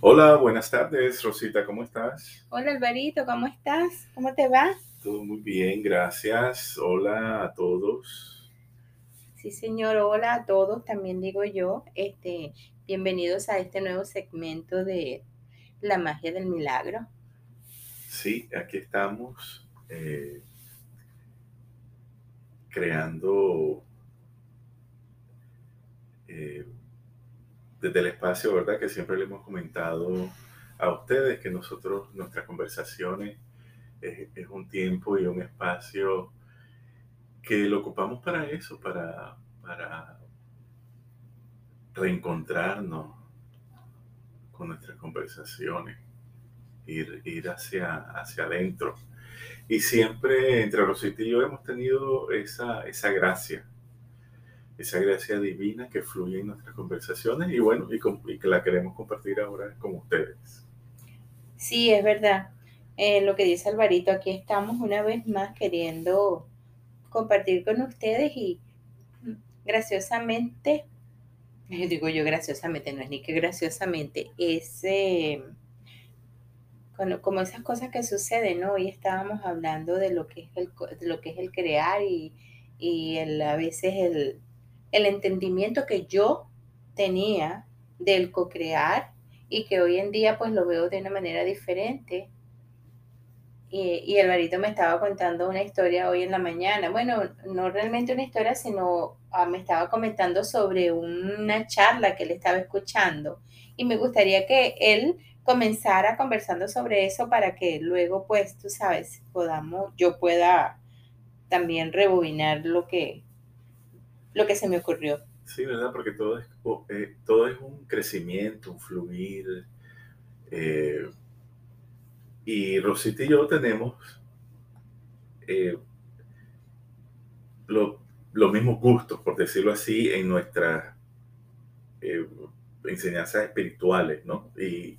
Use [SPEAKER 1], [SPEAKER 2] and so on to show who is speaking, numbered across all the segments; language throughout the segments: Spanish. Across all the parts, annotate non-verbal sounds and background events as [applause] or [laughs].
[SPEAKER 1] Hola, buenas tardes, Rosita, ¿cómo estás?
[SPEAKER 2] Hola Alvarito, ¿cómo estás? ¿Cómo te va?
[SPEAKER 1] Todo muy bien, gracias. Hola a todos.
[SPEAKER 2] Sí, señor, hola a todos, también digo yo. Este, bienvenidos a este nuevo segmento de La magia del milagro.
[SPEAKER 1] Sí, aquí estamos eh, creando eh, desde el espacio, ¿verdad? Que siempre le hemos comentado a ustedes que nosotros, nuestras conversaciones, es, un tiempo y un espacio que lo ocupamos para eso, para, para reencontrarnos con nuestras conversaciones, ir, ir hacia, hacia adentro. Y siempre entre Rosita y yo hemos tenido esa, esa gracia esa gracia divina que fluye en nuestras conversaciones y bueno, y, que la queremos compartir ahora con ustedes.
[SPEAKER 2] Sí, es verdad. Eh, lo que dice Alvarito, aquí estamos una vez más queriendo compartir con ustedes y graciosamente, [laughs] digo yo graciosamente, no es ni que graciosamente, es como esas cosas que suceden. Hoy estábamos hablando de lo que es el, lo que es el crear y, y el, a veces el, el entendimiento que yo tenía del co-crear y que hoy en día pues lo veo de una manera diferente. Y, y el barito me estaba contando una historia hoy en la mañana. Bueno, no realmente una historia, sino ah, me estaba comentando sobre una charla que él estaba escuchando. Y me gustaría que él comenzara conversando sobre eso para que luego, pues, tú sabes, podamos, yo pueda también rebobinar lo que, lo que se me ocurrió.
[SPEAKER 1] Sí, ¿verdad? Porque todo es, eh, todo es un crecimiento, un fluir. Eh, y Rosita y yo tenemos eh, los mismos gustos, por decirlo así, en nuestras enseñanzas espirituales, ¿no? Y,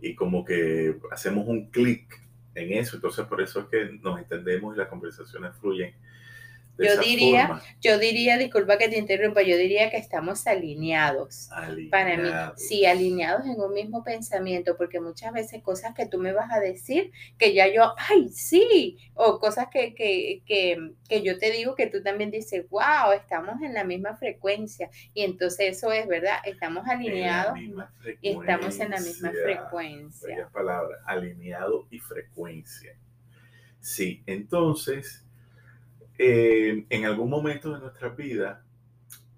[SPEAKER 1] y como que hacemos un clic en eso, entonces por eso es que nos entendemos y las conversaciones fluyen
[SPEAKER 2] yo diría, yo diría, disculpa que te interrumpa, yo diría que estamos alineados. Para mí, sí, alineados en un mismo pensamiento, porque muchas veces cosas que tú me vas a decir, que ya yo, ay, sí, o cosas que, que, que, que yo te digo que tú también dices, wow, estamos en la misma frecuencia. Y entonces eso es verdad, estamos alineados y estamos en la misma frecuencia.
[SPEAKER 1] palabra, alineado y frecuencia. Sí, entonces eh, en algún momento de nuestra vida,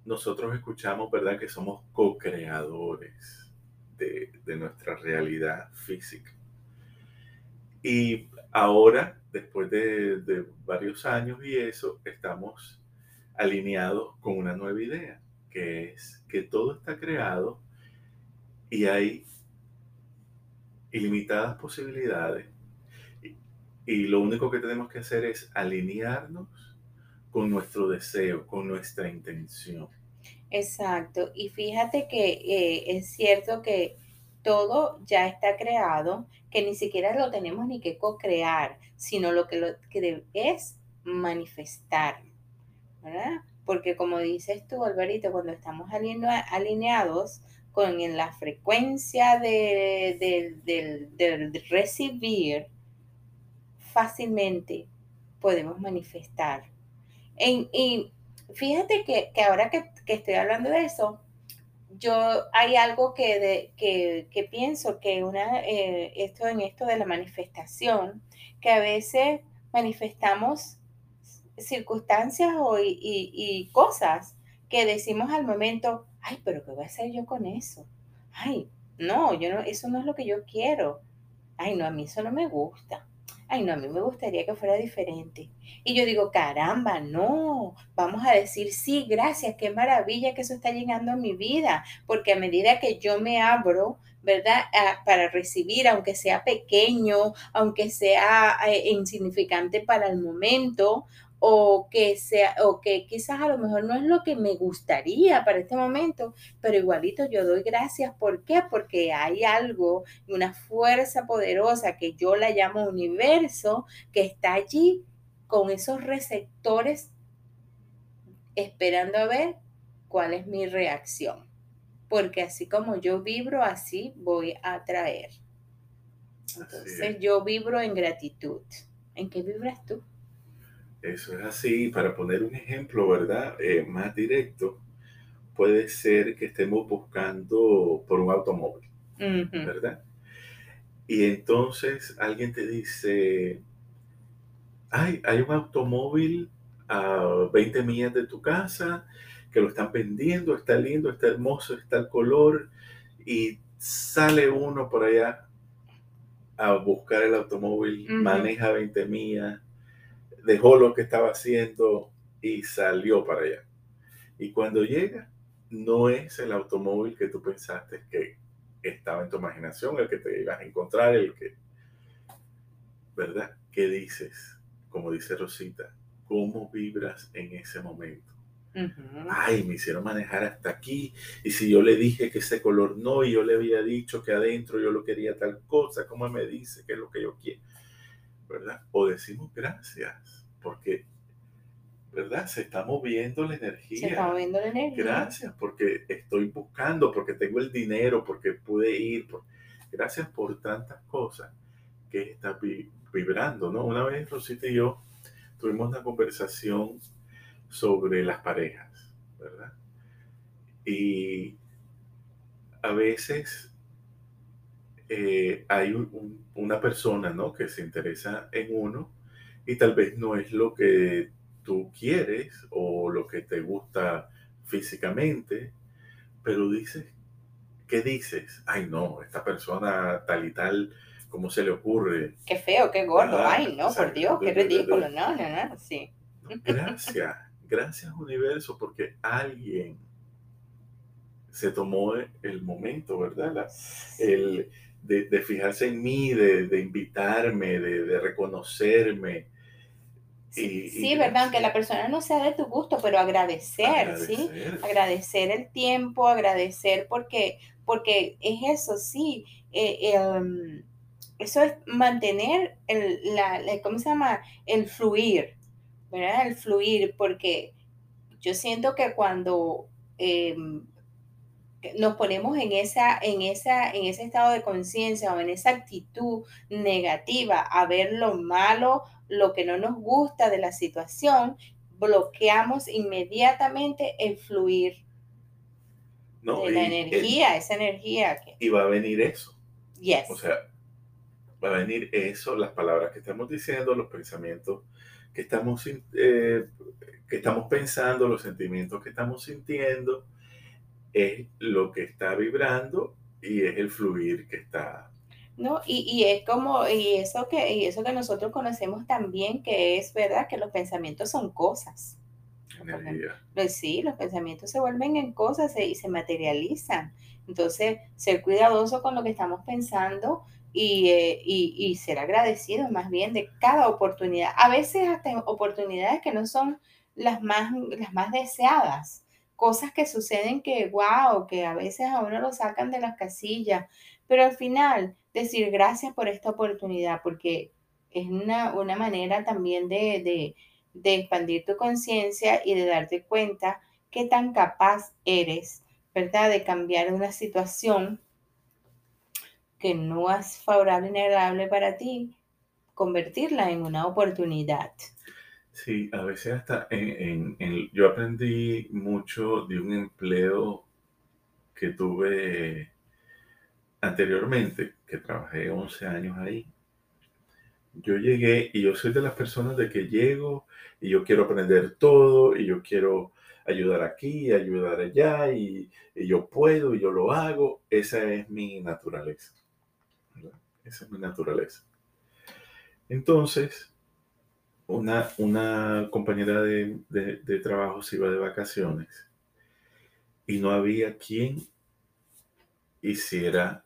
[SPEAKER 1] nosotros escuchamos, ¿verdad?, que somos co-creadores de, nuestra realidad física. Y ahora, después de, de, varios años y eso, estamos alineados con una nueva idea, que es que todo está creado y hay ilimitadas posibilidades. Y lo único que tenemos que hacer es alinearnos con nuestro deseo, con nuestra intención.
[SPEAKER 2] Exacto. Y fíjate que eh, es cierto que todo ya está creado, que ni siquiera lo tenemos ni que co-crear, sino lo que, lo que es manifestar, ¿verdad? Porque como dices tú, Alvarito, cuando estamos alineados con la frecuencia de, del recibir, fácilmente podemos manifestar y fíjate que, ahora que, estoy hablando de eso, yo hay algo que, que, pienso que una, eh, esto en esto de la manifestación, que a veces manifestamos circunstancias o, y, y, cosas que decimos al momento, ay, pero ¿qué voy a hacer yo con eso? Ay, no, yo no, eso no es lo que yo quiero. Ay, no, a mí eso no me gusta ay no, a mí me gustaría que fuera diferente. Y yo digo, caramba, no, vamos a decir, sí, gracias, qué maravilla que eso está llegando a mi vida, porque a medida que yo me abro, ¿verdad? para recibir, aunque sea pequeño, aunque sea eh, insignificante para el momento, o que sea, o que quizás a lo mejor no es lo que me gustaría para este momento, pero igualito yo doy gracias. ¿Por qué? Porque hay algo, una fuerza poderosa que yo la llamo universo, que está allí con esos receptores esperando a ver cuál es mi reacción. porque así como yo vibro, así voy a atraer. Entonces yo vibro en gratitud. ¿En qué vibras tú?
[SPEAKER 1] Eso es así. Para poner un ejemplo, ¿verdad? Eh, más directo, puede ser que estemos buscando por un automóvil, ¿verdad? Y entonces alguien te dice, ay, hay un automóvil a 20 millas de tu casa que lo están vendiendo, está lindo, está hermoso, está el color, y sale uno por allá a buscar el automóvil, maneja 20 millas, dejó lo que estaba haciendo y salió para allá. Y cuando llega, no es el automóvil que tú pensaste que estaba en tu imaginación, el que te ibas a encontrar, el que, ¿verdad? ¿Qué dices? Como dice Rosita, ¿cómo vibras en ese momento? Ay, me hicieron manejar hasta aquí. Y si yo le dije que ese color no, y yo le había dicho que adentro yo lo quería tal cosa, ¿cómo me dice que es lo que yo quiero? ¿Verdad? O decimos gracias, porque, ¿verdad? Se está moviendo la energía.
[SPEAKER 2] Se está moviendo la energía.
[SPEAKER 1] Gracias, porque estoy buscando, porque tengo el dinero, porque pude ir. Gracias por tantas cosas que está vibrando, ¿no? Una vez Rosita y yo tuvimos una conversación sobre las parejas, ¿verdad? Y a veces eh, hay una persona, ¿no? Que se interesa en uno y tal vez no es lo que tú quieres o lo que te gusta físicamente, pero dices, ¿qué dices? Ay, no, esta persona tal y tal, ¿cómo se le ocurre?
[SPEAKER 2] Qué feo, qué gordo, ay, no, por Dios, qué ridículo, no, no, no, sí.
[SPEAKER 1] Gracias. Gracias universo porque alguien se tomó el momento, ¿verdad? el, de, fijarse en mí, de, invitarme, de, reconocerme.
[SPEAKER 2] sí, ¿verdad? Aunque la persona no sea de tu gusto, pero agradecer, ¿sí? Agradecer el tiempo, agradecer porque, porque es eso, sí. Eh, eso es mantener el, la, ¿cómo se llama? El fluir, ¿verdad? El fluir, porque yo siento que cuando em, nos ponemos en, esa, en, esa, en ese estado de conciencia o en esa actitud negativa a ver lo malo, lo que no nos gusta de la situación, bloqueamos inmediatamente el fluir de la energía, esa energía. Que...
[SPEAKER 1] Y va a venir eso.
[SPEAKER 2] Yes.
[SPEAKER 1] O sea, va a venir eso, las palabras que estamos diciendo, los pensamientos que estamos, eh, que estamos pensando, los sentimientos que estamos sintiendo, es lo que está vibrando y es el fluir que está.
[SPEAKER 2] No, y, y, es como, y eso que, y eso que nosotros conocemos también, que es verdad que los pensamientos son cosas.
[SPEAKER 1] Energía.
[SPEAKER 2] Pues sí, los pensamientos se vuelven en cosas y se materializan. Entonces, ser cuidadoso con lo que estamos pensando eh, y, ser agradecido más bien de cada oportunidad. A veces hasta oportunidades que no son las más, las más deseadas. Cosas que suceden que, wow, que a veces a uno lo sacan de las casillas. Pero al final, decir gracias por esta oportunidad, porque es una, manera también de, de, de expandir tu conciencia y de darte cuenta qué tan capaz eres, ¿verdad? De cambiar una situación que no es favorable ni agradable para ti, convertirla en una oportunidad.
[SPEAKER 1] Sí, a veces hasta en, yo aprendí mucho de un empleo que tuve anteriormente, que trabajé 11 años ahí. Yo llegué y yo soy de las personas de que llego y yo quiero aprender todo y yo quiero ayudar aquí, ayudar allá y, y yo puedo y yo lo hago. Esa es mi naturaleza. Esa es mi naturaleza. Entonces, una, una compañera de, trabajo se iba de vacaciones y no había quien hiciera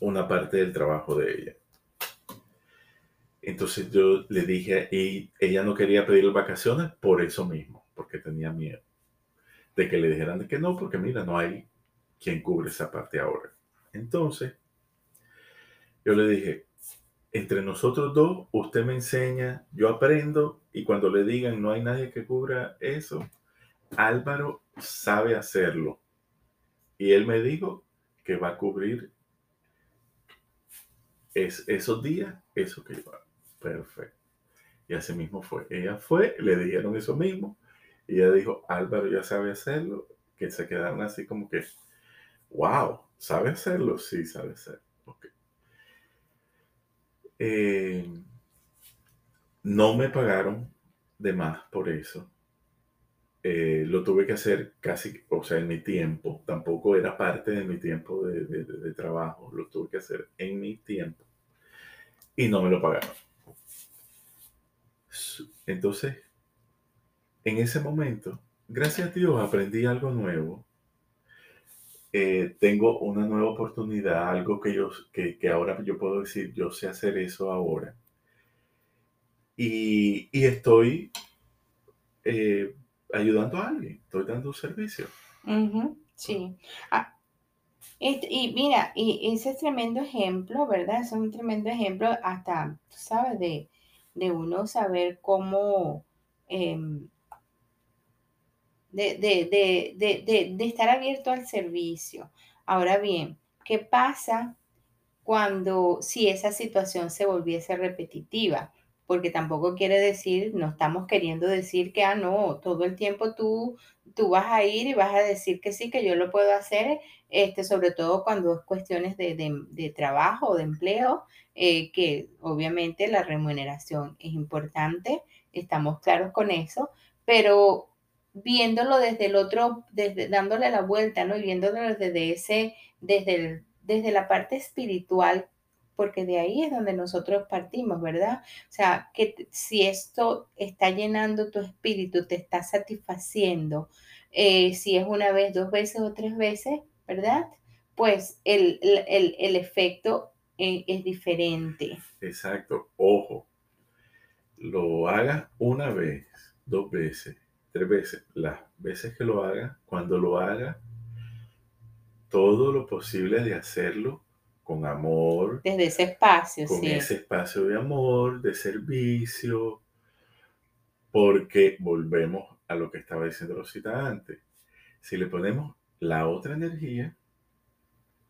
[SPEAKER 1] una parte del trabajo de ella. Entonces yo le dije, y ella no quería pedir vacaciones por eso mismo, porque tenía miedo de que le dijeran que no, porque mira, no hay quien cubre esa parte ahora. Entonces, yo le dije, entre nosotros dos, usted me enseña, yo aprendo y cuando le digan no hay nadie que cubra eso, Álvaro sabe hacerlo. Y él me dijo que va a cubrir es, esos días, eso que iba. Perfecto. Y así mismo fue. Ella fue, le dijeron eso mismo. Y ella dijo, Álvaro ya sabe hacerlo. Que se quedaron así como que, wow, ¿sabe hacerlo? Sí, sabe hacerlo. Eh, no me pagaron de más por eso. Eh, lo tuve que hacer casi, o sea, en mi tiempo. Tampoco era parte de mi tiempo de, de trabajo. Lo tuve que hacer en mi tiempo. Y no me lo pagaron. Entonces, en ese momento, gracias a Dios, aprendí algo nuevo. Eh, tengo una nueva oportunidad, algo que, yo, que, ahora yo puedo decir, yo sé hacer eso ahora. Y, estoy eh, ayudando a alguien, estoy dando un servicio.
[SPEAKER 2] sí. Ah, y mira, y ese es tremendo ejemplo, ¿verdad? Es un tremendo ejemplo hasta, tú sabes, de, de uno saber cómo, em, de, de, estar abierto al servicio. Ahora bien, ¿qué pasa cuando si esa situación se volviese repetitiva? Porque tampoco quiere decir, no estamos queriendo decir que, ah, no, todo el tiempo tú, tú vas a ir y vas a decir que sí, que yo lo puedo hacer, este, sobre todo cuando es cuestiones de, de trabajo o de empleo, eh, que obviamente la remuneración es importante, estamos claros con eso, pero viéndolo desde el otro, desde, dándole la vuelta, ¿no? Y viéndolo desde ese, desde, desde la parte espiritual, porque de ahí es donde nosotros partimos, ¿verdad? O sea, que si esto está llenando tu espíritu, te está satisfaciendo, eh, si es una vez, dos veces o tres veces, ¿verdad? Pues el, el, el efecto e, es diferente.
[SPEAKER 1] Exacto. Ojo, lo haga una vez, dos veces, tres veces, las veces que lo haga, cuando lo haga, todo lo posible de hacerlo con amor.
[SPEAKER 2] Desde ese espacio,
[SPEAKER 1] con ese espacio de amor, de servicio, porque volvemos a lo que estaba diciendo Rosita antes. Si le ponemos la otra energía,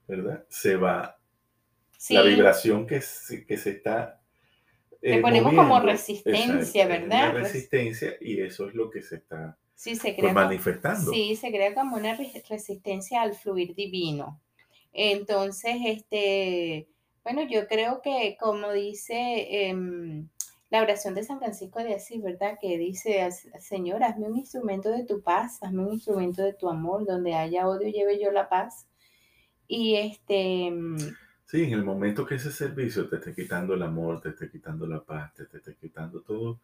[SPEAKER 1] ¿verdad? Se va la vibración que, que se está...
[SPEAKER 2] Le eh, ponemos como resistencia, ¿verdad?
[SPEAKER 1] resistencia y eso es lo que se está pues, manifestando.
[SPEAKER 2] sí, se crea como una resistencia al fluir divino. Entonces, este, bueno, yo creo que como dice em, la oración de San Francisco de Asís, ¿verdad? Que dice, Señor, hazme un instrumento de tu paz, hazme un instrumento de tu amor, donde haya odio, lleve yo la paz. Y este, em,
[SPEAKER 1] Sí, en el momento que ese servicio te esté quitando el amor, te esté quitando la paz, te esté quitando todos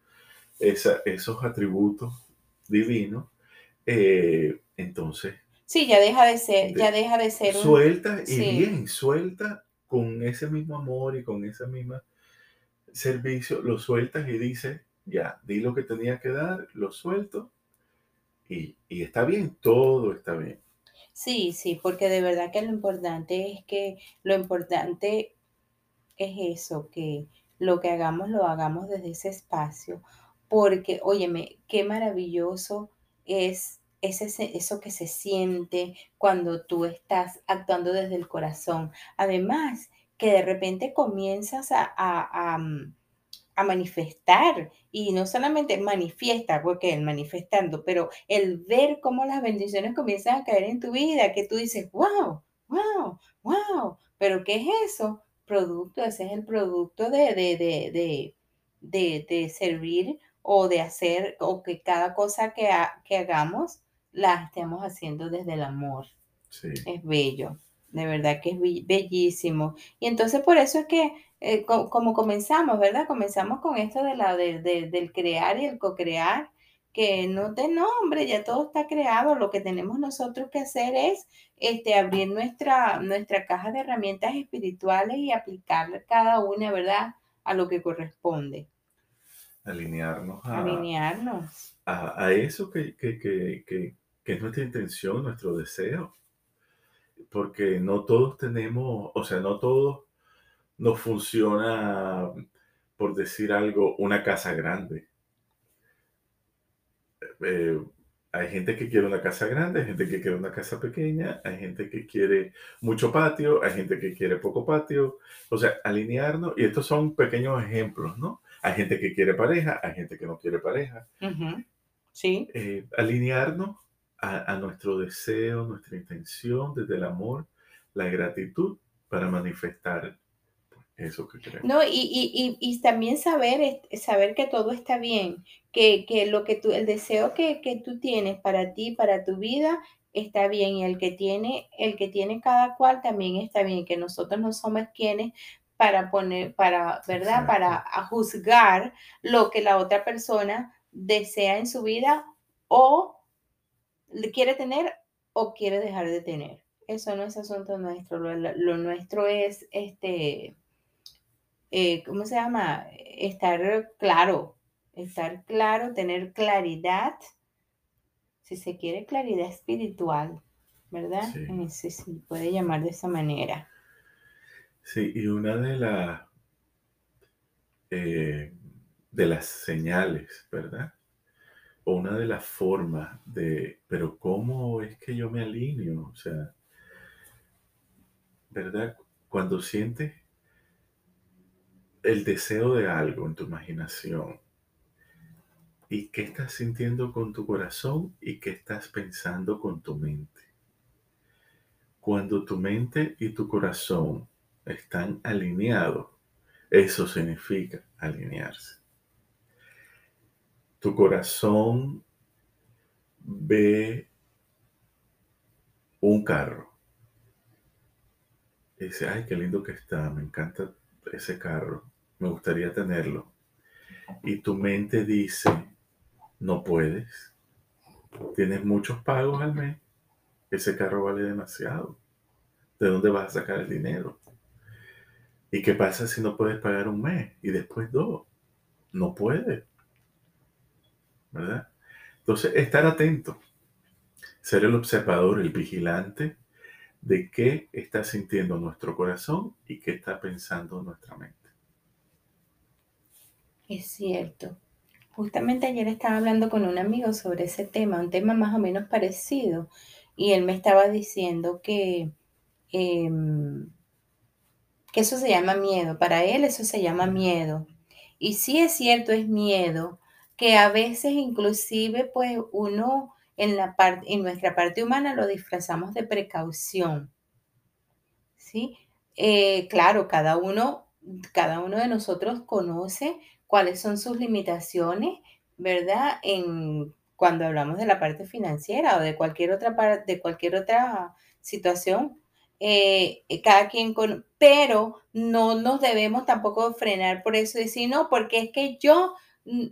[SPEAKER 1] esos atributos divinos, eh, entonces...
[SPEAKER 2] Sí, ya deja de ser, ya deja de ser
[SPEAKER 1] Suelta y bien, suelta con ese mismo amor y con ese mismo servicio, lo sueltas y dices, ya, di lo que tenía que dar, lo suelto y, y está bien, todo está bien.
[SPEAKER 2] Sí, sí, porque de verdad que lo importante es que lo importante es eso, que lo que hagamos lo hagamos desde ese espacio, porque, óyeme, qué maravilloso es ese, eso que se siente cuando tú estás actuando desde el corazón. Además, que de repente comienzas a, a manifestar y no solamente manifiesta, porque el manifestando, pero el ver cómo las bendiciones comienzan a caer en tu vida, que tú dices, wow, wow, wow, pero ¿qué es eso? Producto, ese es el producto de, de, de, de, de servir o de hacer, o que cada cosa que, que hagamos la estemos haciendo desde el amor. Es bello, de verdad que es bellísimo. Y entonces por eso es que eh, como comenzamos, ¿verdad? Comenzamos con esto de la, del crear y el co-crear, que no te nombre, ya todo está creado, lo que tenemos nosotros que hacer es este, abrir nuestra, nuestra caja de herramientas espirituales y aplicar cada una, ¿verdad? A lo que corresponde.
[SPEAKER 1] Alinearnos a,
[SPEAKER 2] Alinearnos.
[SPEAKER 1] a, eso que, que, que, que, es nuestra intención, nuestro deseo. Porque no todos tenemos, o sea, no todos no funciona, por decir algo, una casa grande. Eh, Hay gente que quiere una casa grande, hay gente que quiere una casa pequeña, hay gente que quiere mucho patio, hay gente que quiere poco patio. O sea, alinearnos, y estos son pequeños ejemplos, ¿no? Hay gente que quiere pareja, hay gente que no quiere pareja.
[SPEAKER 2] Sí.
[SPEAKER 1] Eh, alinearnos a, nuestro deseo, nuestra intención desde el amor, la gratitud para manifestar eso que queremos.
[SPEAKER 2] No, y, y, y, también saber, saber que todo está bien, que, que lo que tú, el deseo que, que, tú tienes para ti, para tu vida, está bien, y el que tiene, el que tiene cada cual también está bien, que nosotros no somos quienes para poner, para, ¿verdad? Para juzgar lo que la otra persona desea en su vida o quiere tener o quiere dejar de tener. Eso no es asunto nuestro. Lo, nuestro es, este, eh, ¿cómo se llama? Estar claro, estar claro, tener claridad, si se quiere claridad espiritual, ¿verdad? Sí. se puede llamar de esa manera.
[SPEAKER 1] Sí, y una de las eh, de las señales, ¿verdad? O una de las formas de, pero ¿cómo es que yo me alineo? O sea, ¿verdad? Cuando sientes el deseo de algo en tu imaginación y qué estás sintiendo con tu corazón y qué estás pensando con tu mente. Cuando tu mente y tu corazón están alineados, eso significa alinearse. Tu corazón ve un carro y dice, ay, qué lindo que está, me encanta ese carro, me gustaría tenerlo. Y tu mente dice, no puedes, tienes muchos pagos al mes, ese carro vale demasiado. ¿De dónde vas a sacar el dinero? ¿Y qué pasa si no puedes pagar un mes y después dos? No puedes. ¿Verdad? Entonces, estar atento, ser el observador, el vigilante de qué está sintiendo nuestro corazón y qué está pensando nuestra mente.
[SPEAKER 2] Es cierto. Justamente ayer estaba hablando con un amigo sobre ese tema, un tema más o menos parecido, y él me estaba diciendo que em, que eso se llama miedo. Para él eso se llama miedo. Y sí es cierto, es miedo, que a veces inclusive pues uno en, la parte, en nuestra parte humana lo disfrazamos de precaución. ¿Sí? Eh, claro, cada uno, cada uno de nosotros conoce cuáles son sus limitaciones, ¿verdad? En, cuando hablamos de la parte financiera o de cualquier otra, parte, de cualquier otra situación eh, eh, cada quien con, pero no nos debemos tampoco frenar por eso y decir, no, porque es que yo, mm,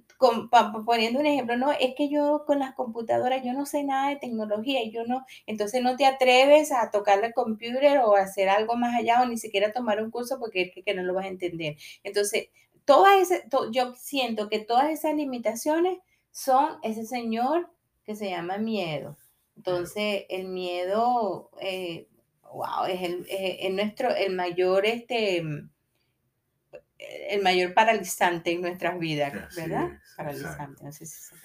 [SPEAKER 2] poniendo un ejemplo, no, es que yo con las computadoras, yo no sé nada de tecnología yo no, entonces no te atreves a tocar el computer o hacer algo más allá o ni siquiera tomar un curso porque es que, no lo vas a entender. Entonces, todas ese, yo siento que todas esas limitaciones son ese señor que se llama miedo. Entonces, el miedo eh, wow, es, el, nuestro, el mayor, este, el mayor paralizante en nuestras vidas, ¿verdad? paralizante, no sé si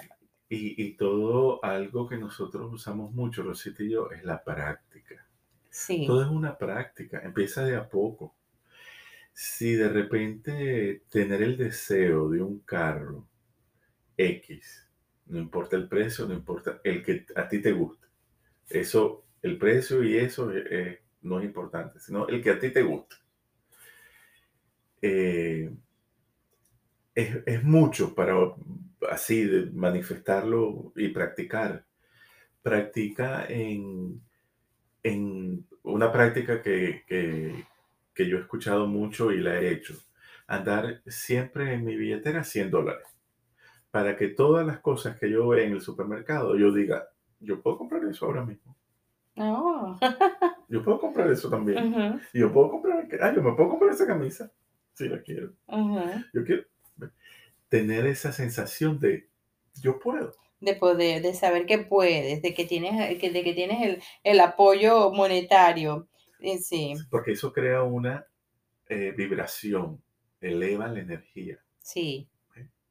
[SPEAKER 1] y, y, todo algo que nosotros usamos mucho, Rosita y yo, es la práctica. Sí. Todo es una práctica, empieza de a poco. Si de repente tener el deseo de un carro X, no importa el precio, no importa el que a ti te guste, eso el precio y eso eh, no es importante, sino el que a ti te gusta. Eh, es, mucho para así manifestarlo y practicar. Practica en, en una práctica que, que, yo he escuchado mucho y la he hecho. Andar siempre en mi billetera 100 dólares. Para que todas las cosas que yo vea en el supermercado, yo diga, yo puedo comprar eso ahora mismo. Oh. yo puedo comprar eso también. Y yo puedo comprar, ah, yo me puedo comprar esa camisa si la quiero. Yo quiero tener esa sensación de yo puedo.
[SPEAKER 2] De poder, de saber que puedes, de que tienes, de que tienes el, el apoyo monetario. Eh, sí.
[SPEAKER 1] Porque eso crea una eh, vibración, eleva la energía.
[SPEAKER 2] Sí.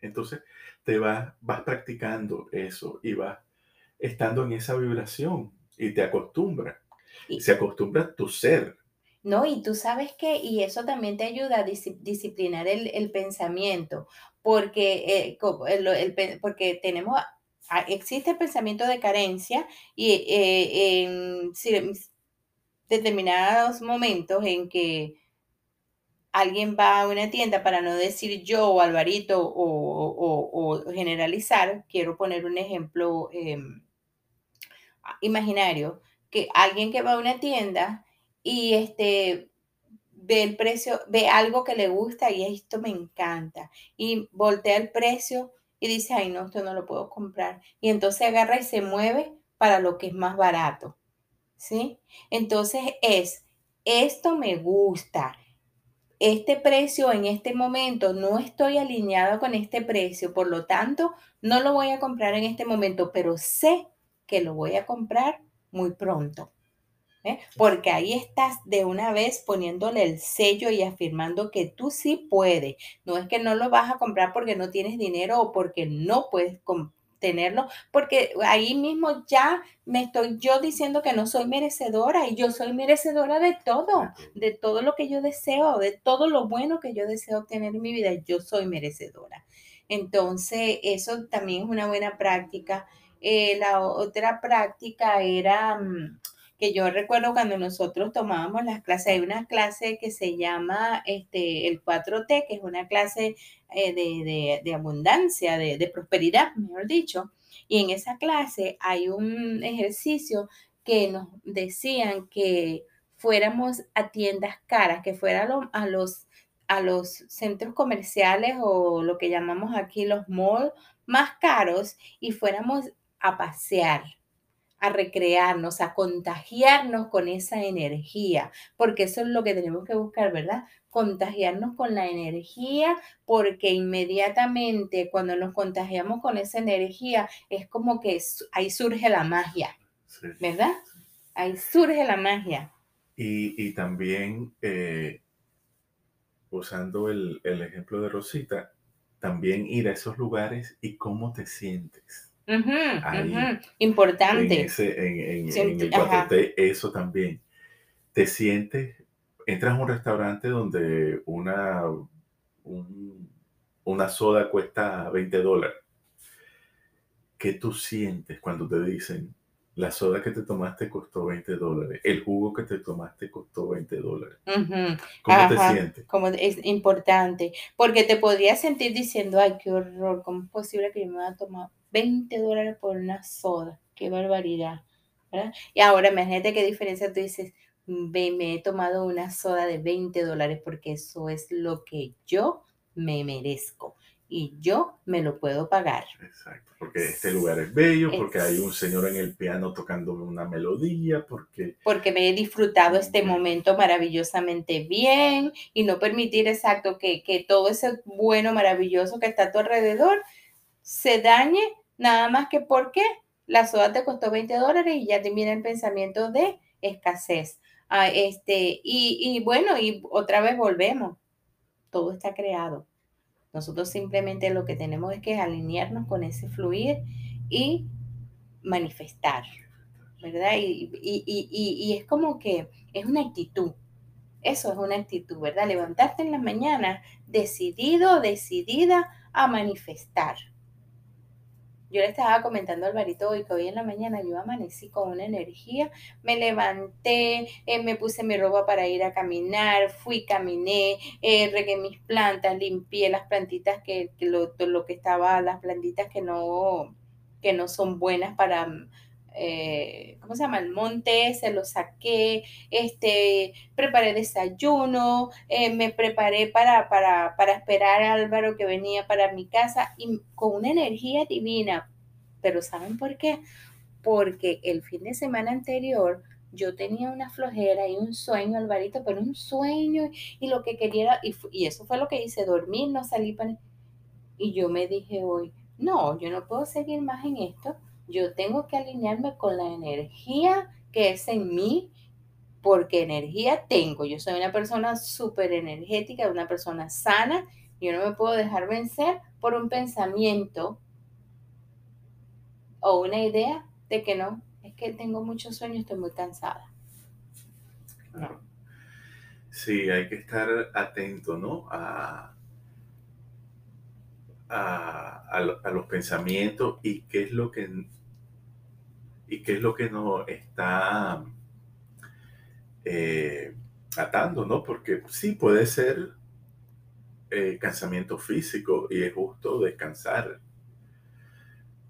[SPEAKER 1] Entonces, te vas, vas practicando eso y vas estando en esa vibración y te acostumbra. Y, se acostumbra tu ser.
[SPEAKER 2] No, y tú sabes que, y eso también te ayuda a disciplinar el, pensamiento, porque, eh, porque tenemos, existe el pensamiento de carencia y eh, en determinados momentos en que alguien va a una tienda, para no decir yo o Alvarito o, generalizar, quiero poner un ejemplo em, imaginario, que alguien que va a una tienda y este ve el precio, ve algo que le gusta y esto me encanta y voltea el precio y dice, ay no, esto no lo puedo comprar. Y entonces agarra y se mueve para lo que es más barato. ¿Sí? Entonces es, esto me gusta, este precio en este momento no estoy alineado con este precio, por lo tanto, no lo voy a comprar en este momento, pero sé que lo voy a comprar muy pronto. ¿eh? Porque ahí estás de una vez poniéndole el sello y afirmando que tú sí puedes. No es que no lo vas a comprar porque no tienes dinero o porque no puedes tenerlo, porque ahí mismo ya me estoy yo diciendo que no soy merecedora y yo soy merecedora de todo, de todo lo que yo deseo, de todo lo bueno que yo deseo tener en mi vida, yo soy merecedora. Entonces, eso también es una buena práctica. Eh, la otra práctica era mm, que yo recuerdo cuando nosotros tomábamos las clases, hay una clase que se llama este, el 4T, que es una clase eh, de, abundancia, de, prosperidad, mejor dicho. Y en esa clase hay un ejercicio que nos decían que fuéramos a tiendas caras, que fuéramos a los, a los centros comerciales o lo que llamamos aquí los malls más caros y fuéramos a pasear a recrearnos, a contagiarnos con esa energía, porque eso es lo que tenemos que buscar, ¿verdad? Contagiarnos con la energía, porque inmediatamente cuando nos contagiamos con esa energía, es como que ahí surge la magia, ¿verdad? Ahí surge la magia.
[SPEAKER 1] Y, también, eh, usando el, el ejemplo de Rosita, también ir a esos lugares y cómo te sientes
[SPEAKER 2] Importante.
[SPEAKER 1] En, ese, en, el 4T, eso también. Te sientes, entras a un restaurante donde una, una soda cuesta 20 dólares. ¿Qué tú sientes cuando te dicen, la soda que te tomaste costó 20 dólares, el jugo que te tomaste costó 20 dólares.
[SPEAKER 2] ¿Cómo te sientes? Como es importante, porque te podrías sentir diciendo, ay, qué horror, ¿cómo es posible que yo me haya tomado 20 dólares por una soda? Qué barbaridad. Y ahora imagínate qué diferencia tú dices, me, me he tomado una soda de 20 dólares porque eso es lo que yo me merezco y yo me lo puedo pagar.
[SPEAKER 1] Exacto, porque este lugar es bello, porque hay un señor en el piano tocando una melodía, porque...
[SPEAKER 2] Porque me he disfrutado este momento maravillosamente bien y no permitir exacto que, que todo ese bueno, maravilloso que está a tu alrededor se dañe nada más que porque la soda te costó 20 dólares y ya te viene el pensamiento de escasez. Ah, este, y, y bueno, y otra vez volvemos. Todo está creado nosotros simplemente lo que tenemos es que alinearnos con ese fluir y manifestar, ¿verdad? Y, es como que es una actitud. Eso es una actitud, ¿verdad? Levantarte en la mañana decidido, decidida a manifestar. Yo le estaba comentando a Alvarito hoy que hoy en la mañana yo amanecí con una energía, me levanté, eh, me puse mi ropa para ir a caminar, fui, caminé, eh, regué mis plantas, limpié las plantitas que, lo, lo, que estaba, las plantitas que no, que no son buenas para, eh, ¿cómo se llama? El monte, se lo saqué, este, preparé desayuno, eh, me preparé para, para, para esperar a Álvaro que venía para mi casa y con una energía divina. Pero ¿saben por qué? Porque el fin de semana anterior yo tenía una flojera y un sueño, Alvarito, pero un sueño y lo que quería, y, eso fue lo que hice, dormir, no salí para... Y yo me dije hoy, no, yo no puedo seguir más en esto yo tengo que alinearme con la energía que es en mí, porque energía tengo. Yo soy una persona súper energética, una persona sana. Yo no me puedo dejar vencer por un pensamiento o una idea de que no, es que tengo mucho sueño, estoy muy cansada.
[SPEAKER 1] Claro. Sí, hay que estar atento, ¿no? A, a, los pensamientos y qué es lo que y qué es lo que nos está eh, atando, ¿no? Porque sí puede ser eh, cansamiento físico y es justo descansar.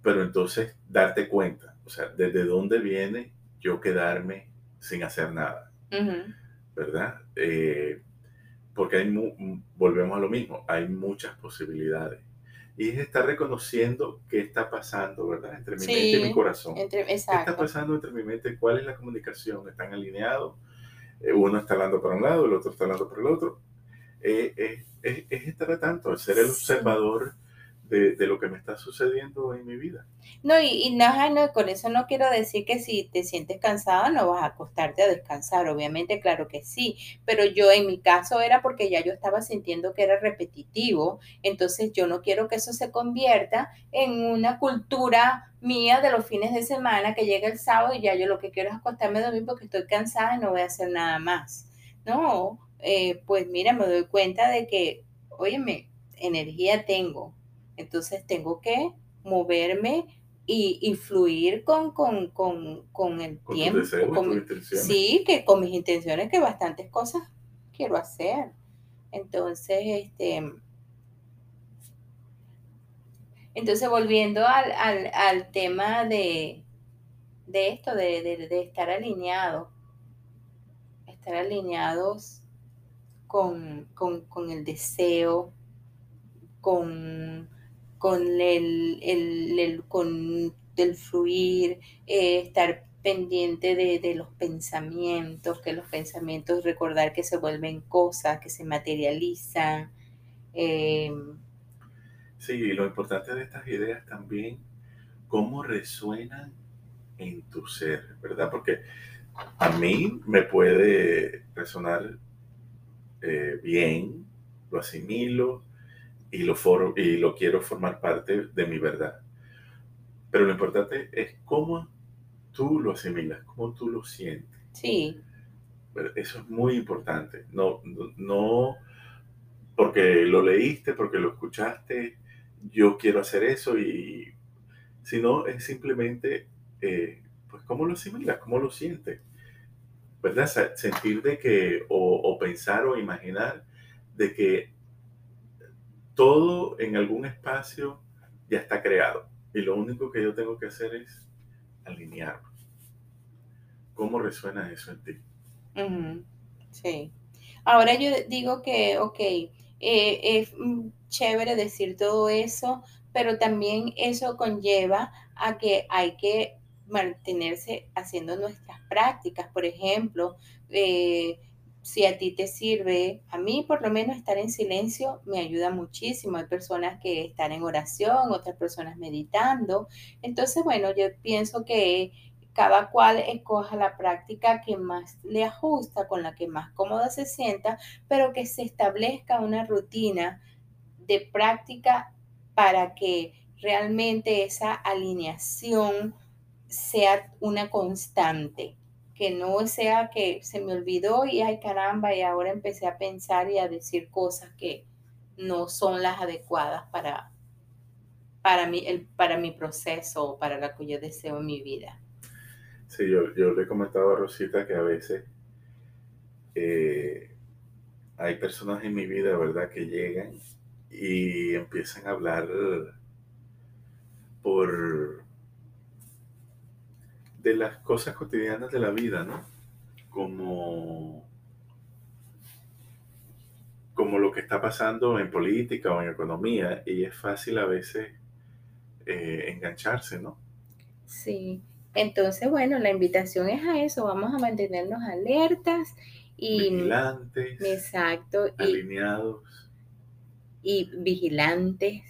[SPEAKER 1] Pero entonces darte cuenta, o sea, desde dónde viene yo quedarme sin hacer nada, ¿verdad? Eh, porque hay, volvemos a lo mismo, hay muchas posibilidades y es estar reconociendo qué está pasando, ¿verdad? Entre mi mente y mi corazón.
[SPEAKER 2] Entre,
[SPEAKER 1] ¿Qué está pasando entre mi mente? ¿Cuál es la comunicación? ¿Están alineados? Eh, uno está hablando por un lado, el otro está hablando por el otro. Eh, eh, es, es, estar tanto, ser el observador de, lo que me está sucediendo en mi vida.
[SPEAKER 2] No, y, y nada, no, con eso no quiero decir que si te sientes cansada no vas a acostarte a descansar, obviamente, claro que sí, pero yo en mi caso era porque ya yo estaba sintiendo que era repetitivo, entonces yo no quiero que eso se convierta en una cultura mía de los fines de semana que llega el sábado y ya yo lo que quiero es acostarme a dormir porque estoy cansada y no voy a hacer nada más. No, eh, pues mira, me doy cuenta de que, óyeme, energía tengo, entonces tengo que moverme y, influir con, con, el tiempo. sí, que con mis intenciones, que bastantes cosas quiero hacer. Entonces, este... Entonces, volviendo al, tema de, esto, de, estar alineados, estar alineados con, con el deseo, con con el, el, con el fluir, eh, estar pendiente de, los pensamientos, que los pensamientos recordar que se vuelven cosas, que se materializan. Eh,
[SPEAKER 1] sí, y lo importante de estas ideas también, cómo resuenan en tu ser, ¿verdad? Porque a mí me puede resonar eh, bien, lo asimilo, y lo, y lo quiero formar parte de mi verdad. Pero lo importante es cómo tú lo asimilas, cómo tú lo sientes.
[SPEAKER 2] Sí.
[SPEAKER 1] Eso es muy importante. No, no porque lo leíste, porque lo escuchaste, yo quiero hacer eso y sino es simplemente eh, pues cómo lo asimilas, cómo lo sientes. ¿Verdad? Sentir de que, o, o pensar o imaginar de que todo en algún espacio ya está creado. Y lo único que yo tengo que hacer es alinearlo. ¿Cómo resuena eso en ti?
[SPEAKER 2] Sí. Ahora yo digo que, ok, eh, es chévere decir todo eso, pero también eso conlleva a que hay que mantenerse haciendo nuestras prácticas. Por ejemplo, eh, si a ti te sirve, a mí por lo menos estar en silencio me ayuda muchísimo. Hay personas que están en oración, otras personas meditando. Entonces, bueno, yo pienso que cada cual escoja la práctica que más le ajusta, con la que más cómoda se sienta, pero que se establezca una rutina de práctica para que realmente esa alineación sea una constante que no sea que se me olvidó y ay caramba, y ahora empecé a pensar y a decir cosas que no son las adecuadas para, para, mi, el, para mi proceso o para lo que deseo en mi vida.
[SPEAKER 1] Sí, yo, yo le he comentado a Rosita que a veces eh, hay personas en mi vida, ¿verdad?, que llegan y empiezan a hablar por de las cosas cotidianas de la vida, ¿no? Como, como lo que está pasando en política o en economía, y es fácil a veces eh, engancharse, ¿no?
[SPEAKER 2] Sí, entonces, bueno, la invitación es a eso, vamos a mantenernos alertas y...
[SPEAKER 1] Vigilantes.
[SPEAKER 2] Exacto.
[SPEAKER 1] Alineados.
[SPEAKER 2] Y, vigilantes.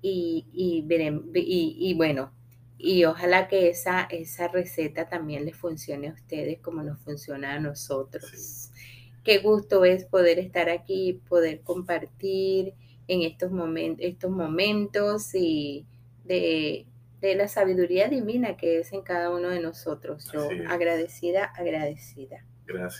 [SPEAKER 2] Y, y, y, y bueno, y ojalá que esa, esa receta también les funcione a ustedes como nos funciona a nosotros. Qué gusto es poder estar aquí, poder compartir en estos, momentos estos momentos y de, de la sabiduría divina que es en cada uno de nosotros. Yo agradecida, agradecida.
[SPEAKER 1] Gracias.